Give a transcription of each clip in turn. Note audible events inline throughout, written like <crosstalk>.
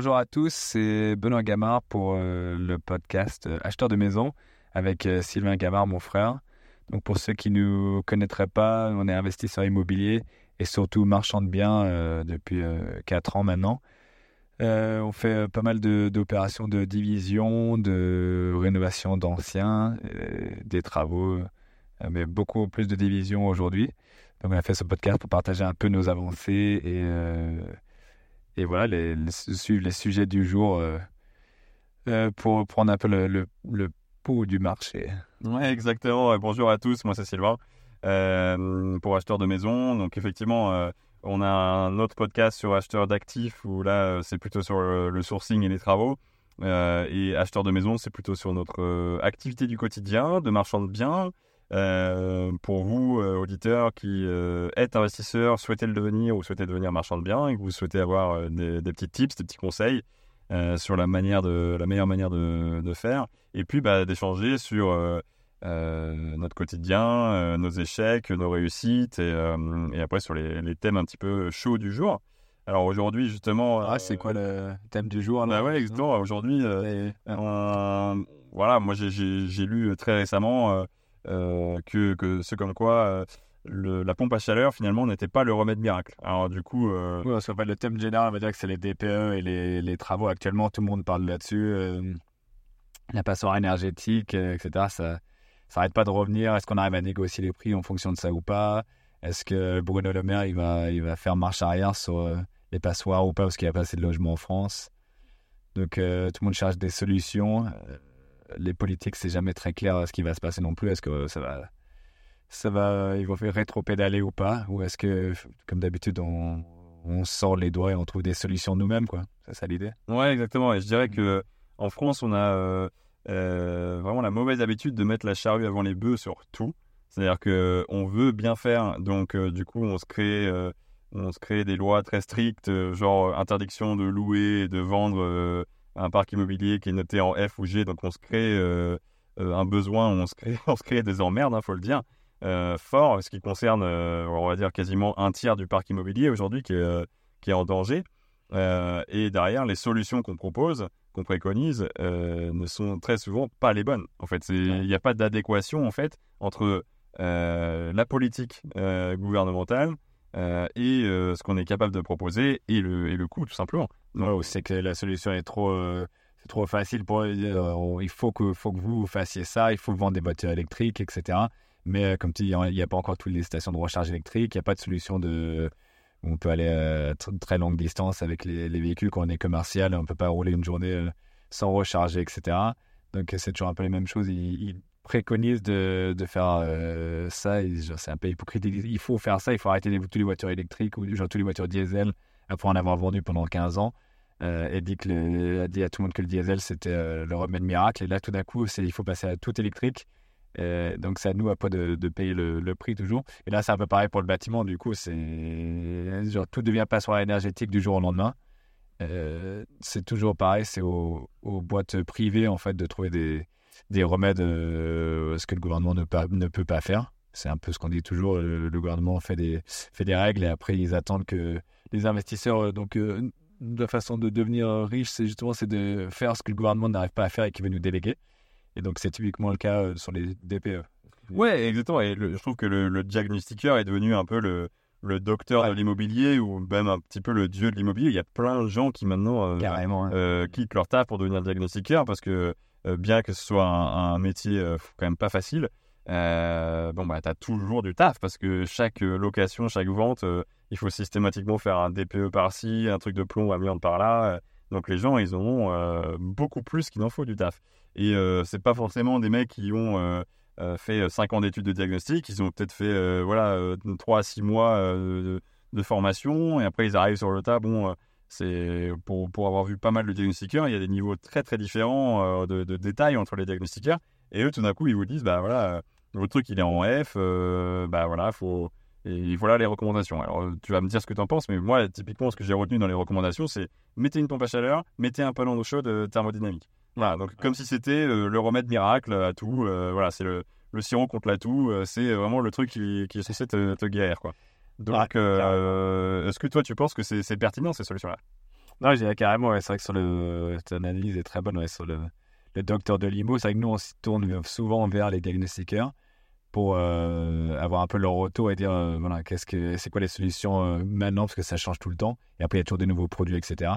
bonjour à tous, c'est Benoît Gamard pour euh, le podcast euh, Acheteur de maison avec euh, Sylvain Gamard, mon frère. Donc pour ceux qui ne nous connaîtraient pas, on est investisseur immobilier et surtout marchand de biens depuis 4 ans maintenant. on fait pas mal d'opérations de, division, de rénovation d'anciens, des travaux, mais beaucoup plus de divisions aujourd'hui. Donc on a fait ce podcast pour partager un peu nos avancées et et voilà, les, les sujets du jour euh, euh, pour prendre un peu le, le, pouls du marché. Ouais, exactement. Bonjour à tous, moi c'est Sylvain, euh, pour acheteur de maison. Donc effectivement, on a un autre podcast sur acheteur d'actifs où là c'est plutôt sur le, sourcing et les travaux. et acheteur de maison, c'est plutôt sur notre activité du quotidien, de marchand de biens. Euh, pour vous, euh, auditeurs qui euh, êtes investisseurs, souhaitez le devenir ou souhaitez devenir marchand de biens et que vous souhaitez avoir des, petits tips, des petits conseils sur la, manière de, la meilleure manière de, de faire, et puis bah, d'échanger sur notre quotidien, nos échecs, nos réussites, et, et après sur les, les, thèmes un petit peu chauds du jour. Alors aujourd'hui, justement. Ah, c'est quoi le thème du jour là? Bah ouais, exactement. Aujourd'hui, voilà, moi j'ai lu très récemment que, que c'est comme quoi euh, la pompe à chaleur finalement n'était pas le remède miracle. Alors du coup, euh... le thème général, on va dire que c'est les DPE et les, travaux. Actuellement, tout le monde parle là-dessus. Euh, la passoire énergétique, etc. Ça, ça arrête pas de revenir. Est-ce qu'on arrive à négocier les prix en fonction de ça ou pas? Est-ce que Bruno Le Maire il va, il va faire marche arrière sur les passoires ou pas parce qu'il n'y a pas assez de logements en France? Donc tout le monde cherche des solutions les politiques, c'est jamais très clair ce qui va se passer non plus. Est-ce que ça va, ça va, ils vont faire rétro-pédaler ou pas? Ou est-ce que, comme d'habitude, on, sort les doigts et on trouve des solutions nous-mêmes, quoi? C'est ça l'idée? Ouais, exactement. Et je dirais que en France, on a euh, euh, vraiment la mauvaise habitude de mettre la charrue avant les bœufs sur tout. C'est-à-dire que on veut bien faire, donc euh, du coup, on se crée on se crée des lois très strictes, genre interdiction de louer et de vendre un parc immobilier qui est noté en F ou G, donc on se crée euh, euh, un besoin, on se crée, <laughs> on se crée des emmerdes, il hein, faut le dire, euh, fort, ce qui concerne, on va dire, quasiment un tiers du parc immobilier aujourd'hui qui est, qui est en danger. et derrière, les solutions qu'on propose, qu'on préconise, ne sont très souvent pas les bonnes. En fait, il n'y a pas d'adéquation en fait entre la politique gouvernementale et ce qu'on est capable de proposer et le, et le coût, tout simplement. C'est que la solution est trop, euh, c'est trop facile pour euh, il faut que, faut que vous fassiez ça, il faut vendre des voitures électriques, etc. Mais euh, comme tu dis, il n'y a pas encore toutes les stations de recharge électrique, il n'y a pas de solution de. On peut aller à très longue distance avec les, véhicules quand on est commercial, on ne peut pas rouler une journée sans recharger, etc. Donc c'est toujours un peu les mêmes choses. Ils, préconisent de, de faire ça, c'est un peu hypocrite. Il faut faire ça, il faut arrêter toutes les voitures électriques ou genre toutes les voitures diesel après en avoir vendu pendant 15 ans. Euh, et dit, que le, a dit à tout le monde que le diesel c'était euh, le remède miracle. Et là, tout d'un coup, il faut passer à tout électrique. Euh, donc, c'est à nous après de, de payer le, prix toujours. Et là, c'est un peu pareil pour le bâtiment. Du coup, c'est genre tout devient passoire énergétique du jour au lendemain. c'est toujours pareil. C'est aux, boîtes privées en fait de trouver des, des remèdes, ce que le gouvernement ne, ne peut pas faire. C'est un peu ce qu'on dit toujours. Le, gouvernement fait des, fait des règles et après ils attendent que les investisseurs, euh, donc euh, la façon de devenir riche, c'est justement c'est de faire ce que le gouvernement n'arrive pas à faire et qui veut nous déléguer. Et donc c'est typiquement le cas euh, sur les DPE. Ouais, exactement. Et je trouve que le, diagnostiqueur est devenu un peu le, le docteur de l'immobilier ou même un petit peu le dieu de l'immobilier. Il y a plein de gens qui maintenant hein. quittent leur taf pour devenir diagnostiqueur parce que bien que ce soit un, un métier quand même pas facile, euh, bon, bah, tu as toujours du taf parce que chaque euh, location, chaque vente, euh, il faut systématiquement faire un DPE par-ci, un truc de plomb, amiante par-là. donc les gens, ils auront beaucoup plus qu'il en faut du taf. Et c'est pas forcément des mecs qui ont fait 5 ans d'études de diagnostic, ils ont peut-être fait voilà, 3 à 6 mois de, formation et après ils arrivent sur le tas. Bon, c'est pour, pour avoir vu pas mal de diagnostiqueurs, il y a des niveaux très très différents de, de détails entre les diagnostiqueurs. Et eux, tout d'un coup, ils vous disent, bah voilà, le truc, il est en F, euh, bah voilà, faut. Et voilà les recommandations. Alors, tu vas me dire ce que tu en penses, mais moi, typiquement, ce que j'ai retenu dans les recommandations, c'est mettez une pompe à chaleur, mettez un panneau d'eau chaude euh, thermodynamique. Voilà, donc comme si c'était euh, le remède miracle à tout. voilà, c'est le, le sirop contre la toux. c'est vraiment le truc qui, qui est censé te, te guérir, quoi. Donc, est-ce que toi, tu penses que c'est pertinent ces solutions-là? Non, j'ai carrément, c'est vrai que sur le, ton analyse est très bonne sur le, le docteur de l'IMO. C'est vrai que nous, on se tourne souvent vers les diagnostiqueurs pour euh, avoir un peu leur retour et dire euh, voilà, qu'est-ce que, c'est quoi les solutions euh, maintenant, parce que ça change tout le temps. Et après, il y a toujours des nouveaux produits, etc.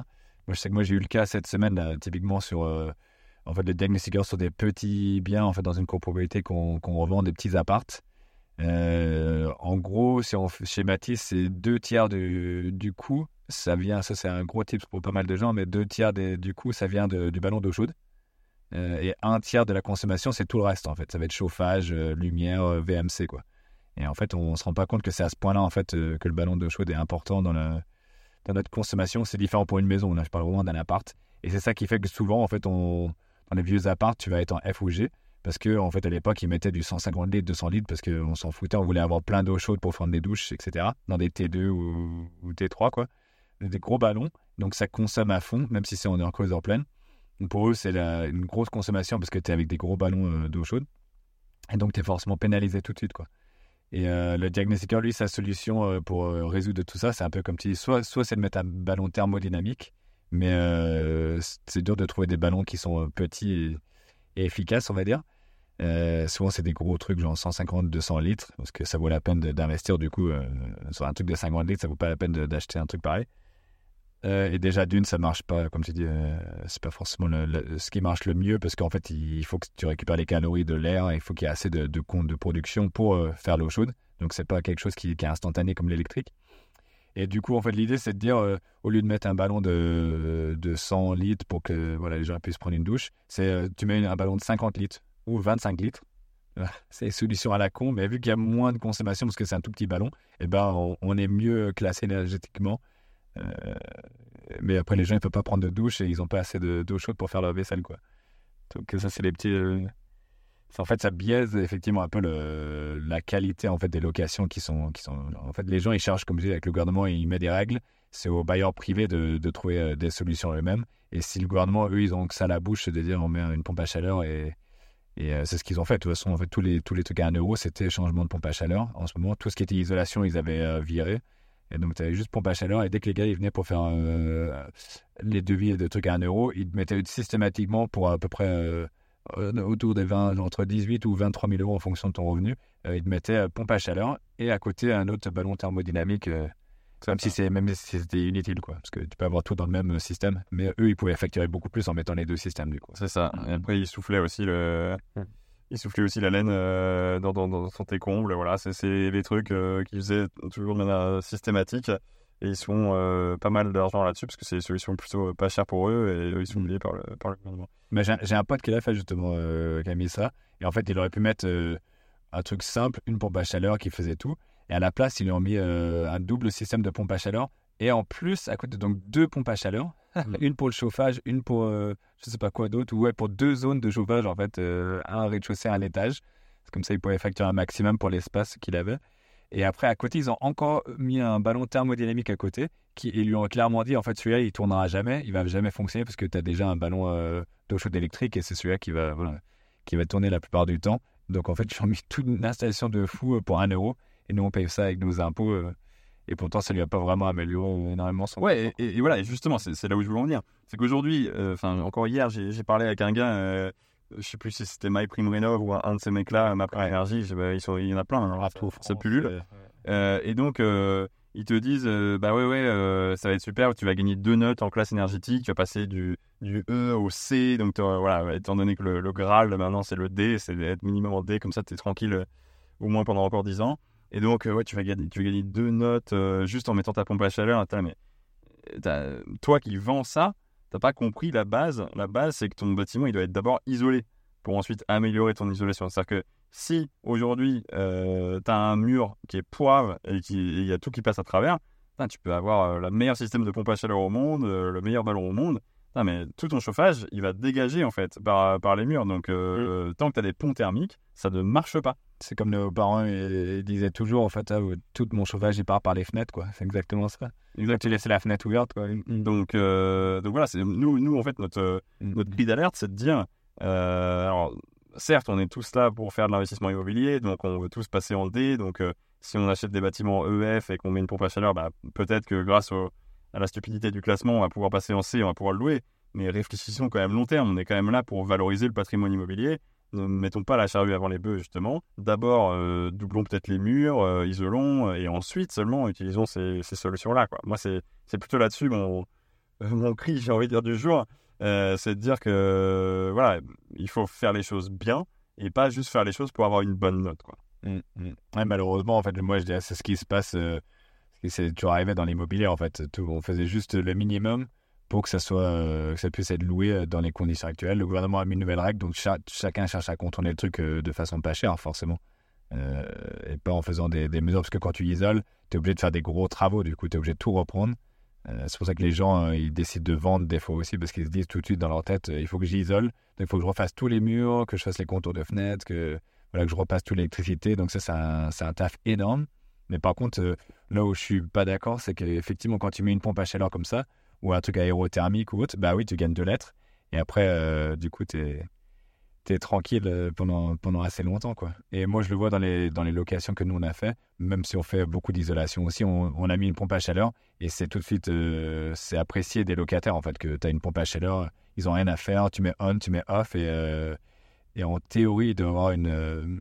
Moi, je sais que moi, j'ai eu le cas cette semaine, typiquement sur en fait, le diagnostiqueur sur des petits biens en fait, dans une copropriété qu'on, qu'on revend, des petits appartes. en gros, si on schématise, c'est deux tiers du, du coût. Ça vient, ça c'est un gros tip pour pas mal de gens, mais deux tiers du coût, ça vient du ballon d'eau chaude. Euh, et un tiers de la consommation, c'est tout le reste en fait. Ça va être chauffage, euh, lumière, euh, VMC quoi. Et en fait, on ne se rend pas compte que c'est à ce point-là en fait que le ballon d'eau chaude est important dans, notre consommation. C'est différent pour une maison. Là, je parle vraiment d'un appart. Et c'est ça qui fait que souvent, en fait, dans les vieux apparts, tu vas être en F ou G. Parce que en fait, à l'époque, ils mettaient du 150 litres, 200 litres, parce qu'on s'en foutait, on voulait avoir plein d'eau chaude pour faire des douches, etc. Dans des T2 ou, ou T3, quoi. Des gros ballons. Donc ça consomme à fond, même si c'est on est en creuseur pleine pour eux, c'est une grosse consommation parce que tu es avec des gros ballons euh, d'eau chaude. Et donc, tu es forcément pénalisé tout de suite. Quoi. Et euh, le diagnostiqueur, lui, sa solution euh, pour résoudre tout ça, c'est un peu comme tu dis soit, soit c'est de mettre un ballon thermodynamique, mais c'est dur de trouver des ballons qui sont petits et, efficaces, on va dire. souvent, c'est des gros trucs, genre 150, 200 litres, parce que ça vaut la peine d'investir, du coup, sur un truc de 50 litres, ça vaut pas la peine d'acheter un truc pareil. Euh, et déjà, d'une, ça marche pas, comme tu dis, euh, c'est pas forcément ce qui marche le mieux parce qu'en fait, il faut que tu récupères les calories de l'air, il faut qu'il y ait assez de, de comptes de production pour euh, faire l'eau chaude. Donc, c'est pas quelque chose qui, est instantané comme l'électrique. Et du coup, en fait, l'idée, c'est de dire, au lieu de mettre un ballon de, de 100 litres pour que voilà, les gens puissent prendre une douche, c'est tu mets un ballon de 50 litres ou 25 litres. <laughs> C'est une solution à la con, mais vu qu'il y a moins de consommation parce que c'est un tout petit ballon, eh ben, on, est mieux classé énergétiquement euh, mais après, les gens, ils peuvent pas prendre de douche et ils n'ont pas assez d'eau chaude pour faire leur vaisselle, quoi. Donc ça, c'est les petits... Euh, en fait, ça biaise effectivement un peu la qualité en fait des locations qui sont. En fait, les gens ils cherchent, comme je dis, avec le gouvernement, il met des règles. C'est aux bailleurs privés de, trouver euh, des solutions eux-mêmes. Et si le gouvernement, eux, ils ont que ça à la bouche, de dire on met une pompe à chaleur et, et c'est ce qu'ils ont fait. De toute façon, en fait, tous les, tous les trucs à 1 euro, c'était changement de pompe à chaleur. En ce moment, tout ce qui était isolation, ils avaient viré. Et donc, tu avais juste pompe à chaleur. Et dès que les gars ils venaient pour faire euh, les devis de trucs à 1 euro, ils te mettaient systématiquement pour à peu près euh, autour des 20, entre 18 ou 23 000 euros en fonction de ton revenu. Euh, ils te mettaient pompe à chaleur et à côté un autre ballon thermodynamique. même si c'est même si c'était inutile quoi parce que tu peux avoir tout dans le même système mais eux ils pouvaient facturer beaucoup plus en mettant les deux systèmes du coup c'est ça et après ils soufflaient aussi le hum il soufflait aussi la laine euh, dans, dans, dans, son combles. Voilà, c'est des trucs euh, qu'ils faisaient toujours de manière systématique. Et ils sont euh, pas mal d'argent là-dessus parce que c'est des solutions plutôt pas chères pour eux et ils sont oubliés par le, par le gouvernement. Mais j'ai un pote qui l'a fait justement, qui a mis ça. Et en fait, il aurait pu mettre un truc simple, une pompe à chaleur qui faisait tout. Et à la place, ils lui ont mis un double système de pompe à chaleur. Et en plus, à côté, donc deux pompes à chaleur <laughs> une pour le chauffage, une pour euh, je sais pas quoi d'autre, ou ouais, pour deux zones de chauffage en fait, euh, un rez-de-chaussée, un étage. C'est comme ça, il pouvait facturer un maximum pour l'espace qu'il avait. Et après, à côté, ils ont encore mis un ballon thermodynamique à côté, qui, ils lui ont clairement dit, en fait, celui-là, il tournera jamais, il va jamais fonctionner parce que tu as déjà un ballon euh, d'eau chaude électrique et c'est celui-là qui va, voilà, qui va tourner la plupart du temps. Donc, en fait, <laughs> ils ont mis toute une installation de fou pour un euro et nous, on paye ça avec nos impôts. Et pourtant, ça lui a pas vraiment amélioré énormément son. Ouais, et, voilà, et justement, c'est là où je voulais en venir. C'est qu'aujourd'hui, euh, enfin, encore hier, j'ai parlé avec un gars, euh, je sais plus si c'était My Prime Renov ou un de ces mecs-là, Ma Prime Énergie, bah, il y en a plein, hein, ça pullule. Euh, et donc, ils te disent, bah ouais, ouais, ça va être super, tu vas gagner deux notes en classe énergétique, tu vas passer du, du E au C, donc voilà, étant donné que le, le Graal, maintenant, c'est le D, c'est être minimum en D, comme ça, tu es tranquille au moins pendant encore 10 ans. Et donc, euh, ouais, tu vas gagner, tu vas gagner deux notes euh, juste en mettant ta pompe à chaleur. mais toi qui vends ça, t'as pas compris la base. La base, c'est que ton bâtiment, il doit être d'abord isolé pour ensuite améliorer ton isolation. C'est-à-dire que si aujourd'hui, euh, tu as un mur qui est poivre et qu'il y a tout qui passe à travers, tu peux avoir le meilleur système de pompe à chaleur au monde, le meilleur ballon au monde. mais tout ton chauffage, il va dégager en fait par, par les murs. Donc, mmh. tant que tu as des ponts thermiques, ça ne marche pas. C'est comme nos parents disaient toujours, en fait, ah, tout mon chauffage, il part par les fenêtres, quoi. C'est exactement ça. Exactement. Tu laisses la fenêtre ouverte, quoi. Donc, euh, donc voilà, nous, nous, en fait, notre, mm. notre cri d'alerte, c'est de dire, euh, alors, certes, on est tous là pour faire de l'investissement immobilier, donc on veut tous passer en D. Donc, euh, si on achète des bâtiments EF et qu'on met une pompe à chaleur, bah, peut-être que grâce au, à la stupidité du classement, on va pouvoir passer en C, on va pouvoir le louer. Mais réfléchissons quand même long terme. On est quand même là pour valoriser le patrimoine immobilier. Ne mettons pas la charrue avant les bœufs, justement. D'abord, euh, doublons peut-être les murs, euh, isolons, et ensuite seulement utilisons ces, solutions-là. Moi, c'est plutôt là-dessus mon, mon cri, j'ai envie de dire, du jour. c'est de dire que voilà, il faut faire les choses bien et pas juste faire les choses pour avoir une bonne note. Quoi. Mmh, mmh. malheureusement, en fait, moi, je dirais c'est ce qui se passe. Euh, c'est toujours arrivé dans l'immobilier, en fait. Tout, on faisait juste le minimum pour que ça, soit, euh, que ça puisse être loué euh, dans les conditions actuelles. Le gouvernement a mis une nouvelle règle, donc chacun cherche à contourner le truc de façon pas chère, forcément. et pas en faisant des, mesures, parce que quand tu isoles, tu es obligé de faire des gros travaux, du coup, tu es obligé de tout reprendre. c'est pour ça que les gens, ils décident de vendre des fois aussi, parce qu'ils se disent tout de suite dans leur tête, il faut que j'isole, donc il faut que je refasse tous les murs, que je fasse les contours de fenêtres, que voilà, que je repasse toute l'électricité. Donc ça, c'est un, taf énorme. Mais par contre, euh, là où je suis pas d'accord, c'est qu'effectivement, quand tu mets une pompe à chaleur comme ça, ou un truc aérothermique ou autre, bah oui, tu gagnes de lettres. Et après, euh, du coup, tu es, tranquille euh, pendant, pendant assez longtemps. quoi. Et moi, je le vois dans les, dans les locations que nous, on a fait, même si on fait beaucoup d'isolation aussi, on, a mis une pompe à chaleur et c'est tout de suite, c'est apprécié des locataires, en fait, que tu as une pompe à chaleur, ils ont rien à faire, tu mets on, tu mets off et et en théorie, il doit avoir une, euh,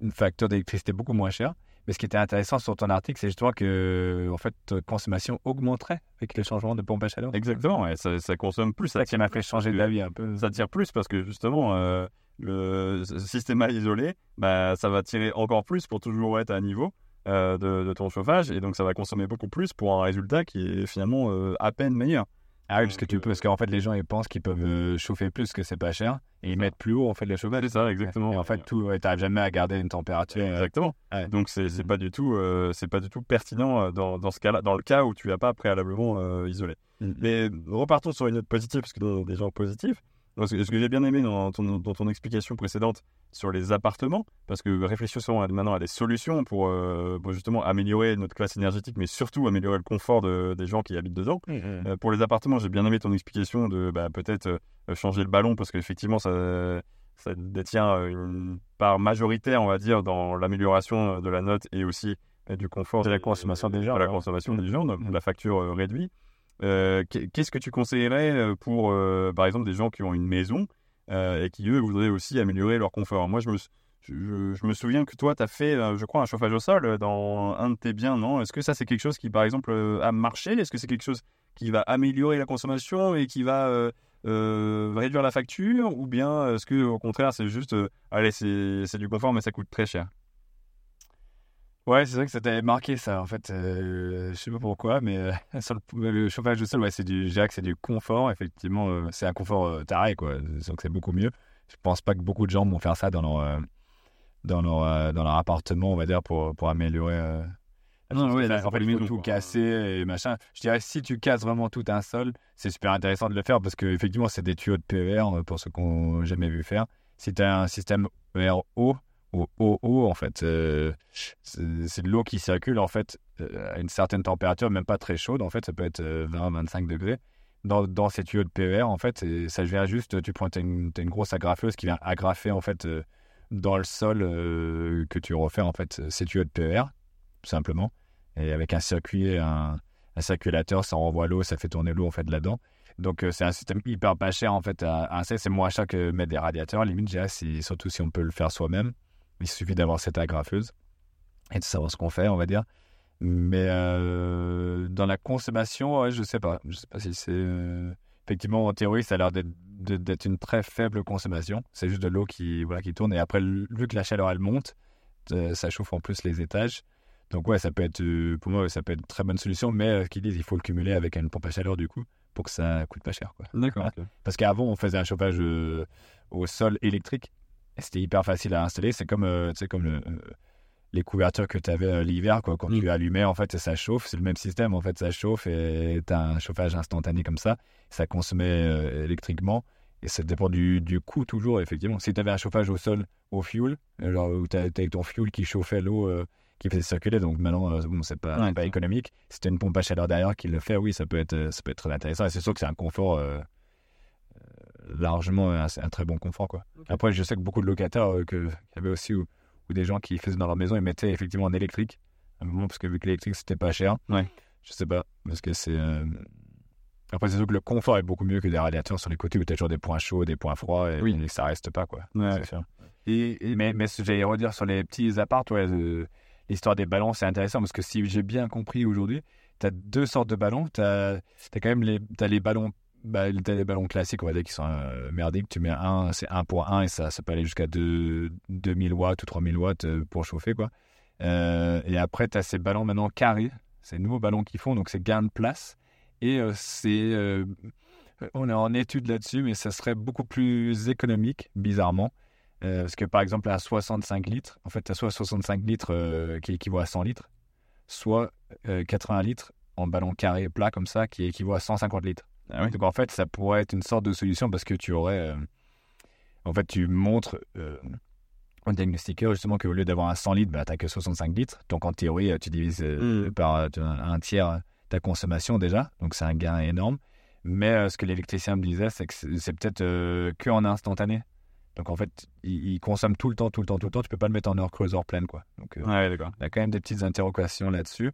une facture d'électricité beaucoup moins chère. Mais ce qui était intéressant sur ton article, c'est justement que en fait, consommation augmenterait avec le changement de pompe à chaleur. Exactement, ça, consomme plus. Ça qui m'a fait changer d'avis un peu. Ça tire plus parce que justement, euh, le système à isolé, bah, ça va tirer encore plus pour toujours être à niveau. Euh, de, de, ton chauffage et donc ça va consommer beaucoup plus pour un résultat qui est finalement à peine meilleur. Ah oui, parce que tu peux, parce qu'en fait, les gens ils pensent qu'ils peuvent euh, chauffer plus que c'est pas cher et ils mettent plus haut en fait les chauffages. C'est ça, exactement. Et en fait, tout, tu n'arrives jamais à garder une température. Euh, exactement. Donc c'est n'est pas du tout, euh, c'est pas du tout pertinent dans, dans ce cas-là, dans le cas où tu n'as pas préalablement isolé. Mm. Mais repartons sur une note positive, parce que dans des gens positifs, ce que, j'ai bien aimé dans ton, dans ton, explication précédente sur les appartements, parce que réfléchissons maintenant à des solutions pour, euh, justement améliorer notre classe énergétique, mais surtout améliorer le confort des gens qui habitent dedans. Mmh, mmh. Euh, pour les appartements, j'ai bien aimé ton explication de bah, peut-être euh, changer le ballon, parce qu'effectivement, ça, ça détient une part majoritaire, on va dire, dans l'amélioration de la note et aussi du confort. de la consommation des gens. la consommation des gens, donc mmh. la facture réduite. Euh, qu'est-ce que tu conseillerais euh, pour, euh, par exemple, des gens qui ont une maison et qui, eux, voudraient aussi améliorer leur confort? Moi, je me, je, me souviens que toi, tu as fait, je crois, un chauffage au sol dans un de tes biens, non? Est-ce que ça, c'est quelque chose qui, par exemple, a marché? Est-ce que c'est quelque chose qui va améliorer la consommation et qui va réduire la facture? Ou bien est-ce que, au contraire, c'est juste, allez, c'est du confort, mais ça coûte très cher? Ouais, c'est vrai que ça t'avait marqué ça. En fait, euh, je sais pas pourquoi, mais euh, <laughs> sur le, chauffage au sol, ouais, c'est du, Jacques, c'est du confort. Effectivement, euh, c'est un confort taré, quoi. Donc c'est beaucoup mieux. Je pense pas que beaucoup de gens vont faire ça dans leur dans leur dans leur appartement, on va dire, pour pour améliorer. non, oui, en fait, tout casser et machin. Je dirais si tu casses vraiment tout un sol, c'est super intéressant de le faire parce que effectivement, c'est des tuyaux de PER pour ceux qui n'ont jamais vu faire. Si tu as un système RO, au haut, en fait. Euh, c'est de l'eau qui circule, en fait, euh, à une certaine température, même pas très chaude, en fait, ça peut être 20-25 euh, degrés. Dans, dans, ces tuyaux de PER, en fait, et ça vient juste, tu prends, une, une, grosse agrafeuse qui vient agrafer, en fait, dans le sol que tu refais, en fait, ces tuyaux de PER, simplement. Et avec un circuit, un, circulateur, ça envoie l'eau, ça fait tourner l'eau, en fait, là-dedans. Donc, c'est un système hyper pas cher, en fait, à, c'est moins cher que mettre des radiateurs, limite, surtout si on peut le faire soi-même. Il suffit d'avoir cette agrafeuse et de savoir ce qu'on fait, on va dire. Mais euh, dans la consommation, ouais, je sais pas. Je sais pas si c'est. Euh, effectivement, en théorie, ça a l'air d'être une très faible consommation. C'est juste de l'eau qui, voilà, qui tourne. Et après, vu que la chaleur, elle monte, euh, ça chauffe en plus les étages. Donc, ouais, ça peut être, pour moi, ça peut être une très bonne solution. Mais qu'ils disent, il faut le cumuler avec une pompe à chaleur, du coup, pour que ça coûte pas cher. D'accord. Parce qu'avant, on faisait un chauffage au sol électrique. C'était hyper facile à installer. C'est comme, euh, comme le, euh, les couvertures que tu avais euh, l'hiver. Quoi. Quand mm. tu allumais, en fait, ça chauffe. C'est le même système. En fait, ça chauffe et tu as un chauffage instantané comme ça. Ça consommait électriquement. Et ça dépend du, du coût toujours, effectivement. Si tu avais un chauffage au sol, au fuel, genre où tu avais ton fuel qui chauffait l'eau, qui faisait circuler, donc maintenant, bon, c'est pas, pas économique. Si tu as une pompe à chaleur derrière qui le fait, oui, ça peut être, ça peut être très intéressant. Et c'est sûr que c'est un confort largement un, un, très bon confort. Quoi. Après, je sais que beaucoup de locataires euh, que, y avait aussi ou, des gens qui faisaient dans leur maison, ils mettaient effectivement en électrique. À un moment, parce que vu que l'électrique, c'était pas cher. Ouais. Je sais pas. Parce que c'est. Après, c'est sûr que le confort est beaucoup mieux que des radiateurs sur les côtés où tu as toujours des points chauds, des points froids et, oui. ça reste pas, quoi. Ouais. Et, mais, mais j'allais redire sur les petits apparts, ouais, l'histoire des ballons, c'est intéressant parce que si j'ai bien compris aujourd'hui, tu as deux sortes de ballons. Tu as, as, quand même les, as les ballons. Bah, as les ballons classiques, on va dire, qui sont euh, merdiques. Tu mets un, c'est 1 pour 1 et ça, ça peut aller jusqu'à 2000 watts ou 3000 watts euh, pour chauffer, quoi. Euh, et après, tu as ces ballons maintenant carrés. Ces nouveaux ballons qu'ils font, donc c'est gain de place. Et c'est. on est en étude là-dessus, mais ça serait beaucoup plus économique, bizarrement. Euh, parce que par exemple, à 65 litres, en fait, tu as soit 65 litres euh, qui équivaut à 100 litres, soit 80 euh, litres en ballon carré plat comme ça qui équivaut à 150 litres. Ah Donc en fait, ça pourrait être une sorte de solution parce que tu aurais. en fait, tu montres au diagnostiqueur justement qu'au lieu d'avoir un 100 litres, bah, tu n'as que 65 litres. Donc en théorie, tu divises mmh. par un tiers ta consommation déjà. Donc c'est un gain énorme. Mais ce que l'électricien me disait, c'est que c'est peut-être que en instantané. Donc en fait, il, consomme tout le temps, tout le temps, tout le temps. Tu peux pas le mettre en heure creuse, heure pleine, quoi. Donc, euh, ouais, d'accord. Il y a quand même des petites interrogations là-dessus.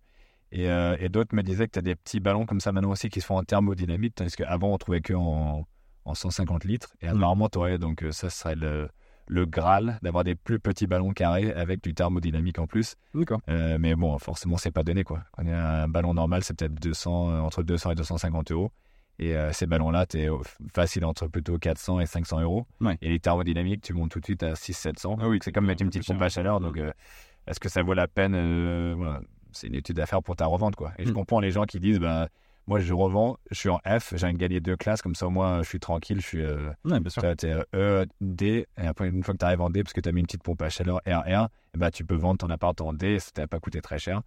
Et, euh, et d'autres me disaient que tu as des petits ballons comme ça maintenant aussi qui se font en thermodynamique, tandis qu'avant on trouvait que en, en 150 litres. Et mm. normalement, tu aurais, donc euh, ça serait le, le Graal d'avoir des plus petits ballons carrés avec du thermodynamique en plus. D'accord. mais bon, forcément, c'est pas donné, quoi. Quand il y a un ballon normal, c'est peut-être 200, entre 200 et 250 euros. Et euh, ces ballons-là, tu es facile entre plutôt 400 et 500 euros. Et les thermodynamiques, tu montes tout de suite à 600-700. Ah oui, c'est comme mettre une petite pompe à chaleur. Donc, euh, est-ce que ça vaut la peine euh, voilà. C'est une étude à faire pour ta revente. Quoi. Et je hmm. comprends les gens qui disent bah, Moi, je revends, je suis en F, j'ai gagné deux classes, comme ça, moins, je suis tranquille. Je suis. ouais, bien sûr. Tu es E, D, et après, une fois que tu arrives en D, parce que tu as mis une petite pompe à chaleur RR, et bah, tu peux vendre ton appart en D, ça t'a pas coûté très cher.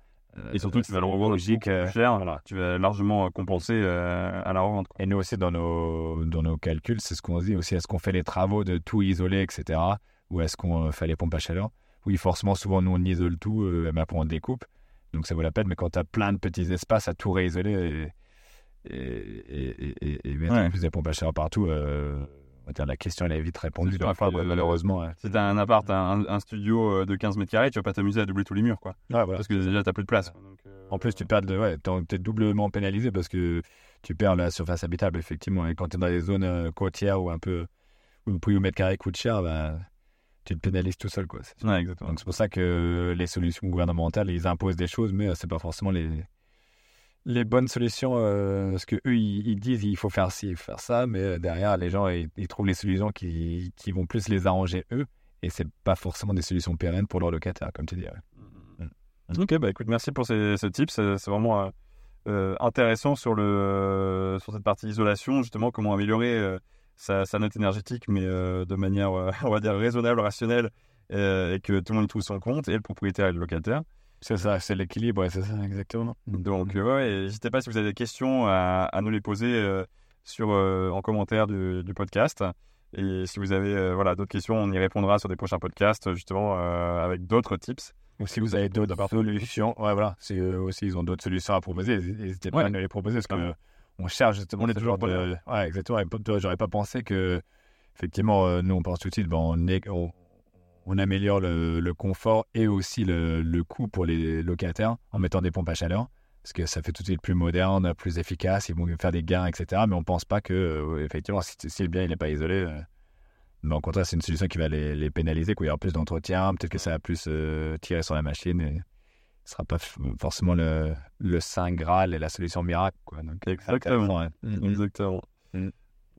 Et surtout, tu vas le revendre logique, euh, cher, voilà. tu vas largement euh, compenser euh, à la revente. Et nous aussi, dans nos, dans nos calculs, c'est ce qu'on dit aussi. Est-ce qu'on fait les travaux de tout isoler, etc. Ou est-ce qu'on fait les pompes à chaleur? Oui, forcément, souvent, nous, on isole tout, euh, après, on découpe. Donc, ça vaut la peine. Mais quand tu as plein de petits espaces à tout réisoler et, et, et, et mettre plus des pompes à chaleur partout, la question elle est vite répondue malheureusement. Ouais. Si t'as un appart, un, studio euh, de 15 mètres carrés, tu vas pas t'amuser à doubler tous les murs, quoi. Parce que déjà t'as plus de place. Euh, en plus, tu perds de, ouais, t'es doublement pénalisé parce que tu perds la surface habitable, effectivement. Et quand tu es dans les zones euh, côtières ou un peu où le prix au mètre carré coûte cher, ben, tu te pénalises tout seul, quoi. exactement. Donc c'est pour ça que les solutions gouvernementales, ils imposent des choses, mais c'est pas forcément les les bonnes solutions, euh, parce que eux ils, disent il faut faire ci, faire ça, mais euh, derrière les gens ils, trouvent les solutions qui, qui, vont plus les arranger eux, et c'est pas forcément des solutions pérennes pour leurs locataires, comme tu dis. Mm, mm. Ok, bah écoute, merci pour ces, ces tips, c'est vraiment euh, intéressant sur le sur cette partie isolation, justement comment améliorer sa, sa, note énergétique, mais de manière <laughs> on va dire raisonnable, rationnelle, et que tout le monde y trouve son compte, et le propriétaire et le locataire. C'est ça, c'est l'équilibre, c'est ça, exactement. Donc, ouais, n'hésitez pas si vous avez des questions à, nous les poser euh, sur, euh, en commentaire du, podcast. Et si vous avez euh, voilà, d'autres questions, on y répondra sur des prochains podcasts, justement, avec d'autres tips. Ou si vous avez d'autres solutions, ouais, voilà, si eux aussi ils ont d'autres solutions à proposer, n'hésitez pas à nous les proposer parce qu'on on cherche justement. On est toujours de... Ouais, exactement. J'aurais pas pensé que, effectivement, nous on pense tout de suite, bon, on, on améliore le, confort et aussi le, coût pour les locataires en mettant des pompes à chaleur. Parce que ça fait tout de suite plus moderne, plus efficace, ils vont faire des gains, etc. Mais on ne pense pas que, euh, effectivement, si, le bien n'est pas isolé, euh, mais au contraire, c'est une solution qui va les, pénaliser. Quoi. Il y aura plus d'entretien, peut-être que ça va plus euh, tirer sur la machine. Et ne sera pas forcément le, le Saint Graal et la solution miracle. Quoi. Exactement. Exactement. Mm.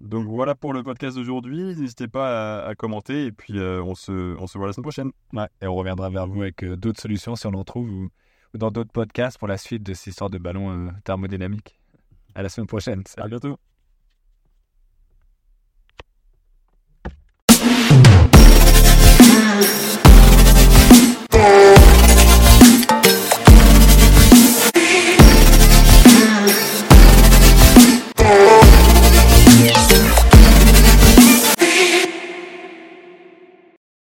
Donc voilà pour le podcast d'aujourd'hui. N'hésitez pas à, commenter et puis euh, on, se, on se voit la semaine prochaine. Ouais, et on reviendra vers vous avec euh, d'autres solutions si on en trouve ou, dans d'autres podcasts pour la suite de cette histoire de ballon euh, thermodynamique. À la semaine prochaine. À bientôt.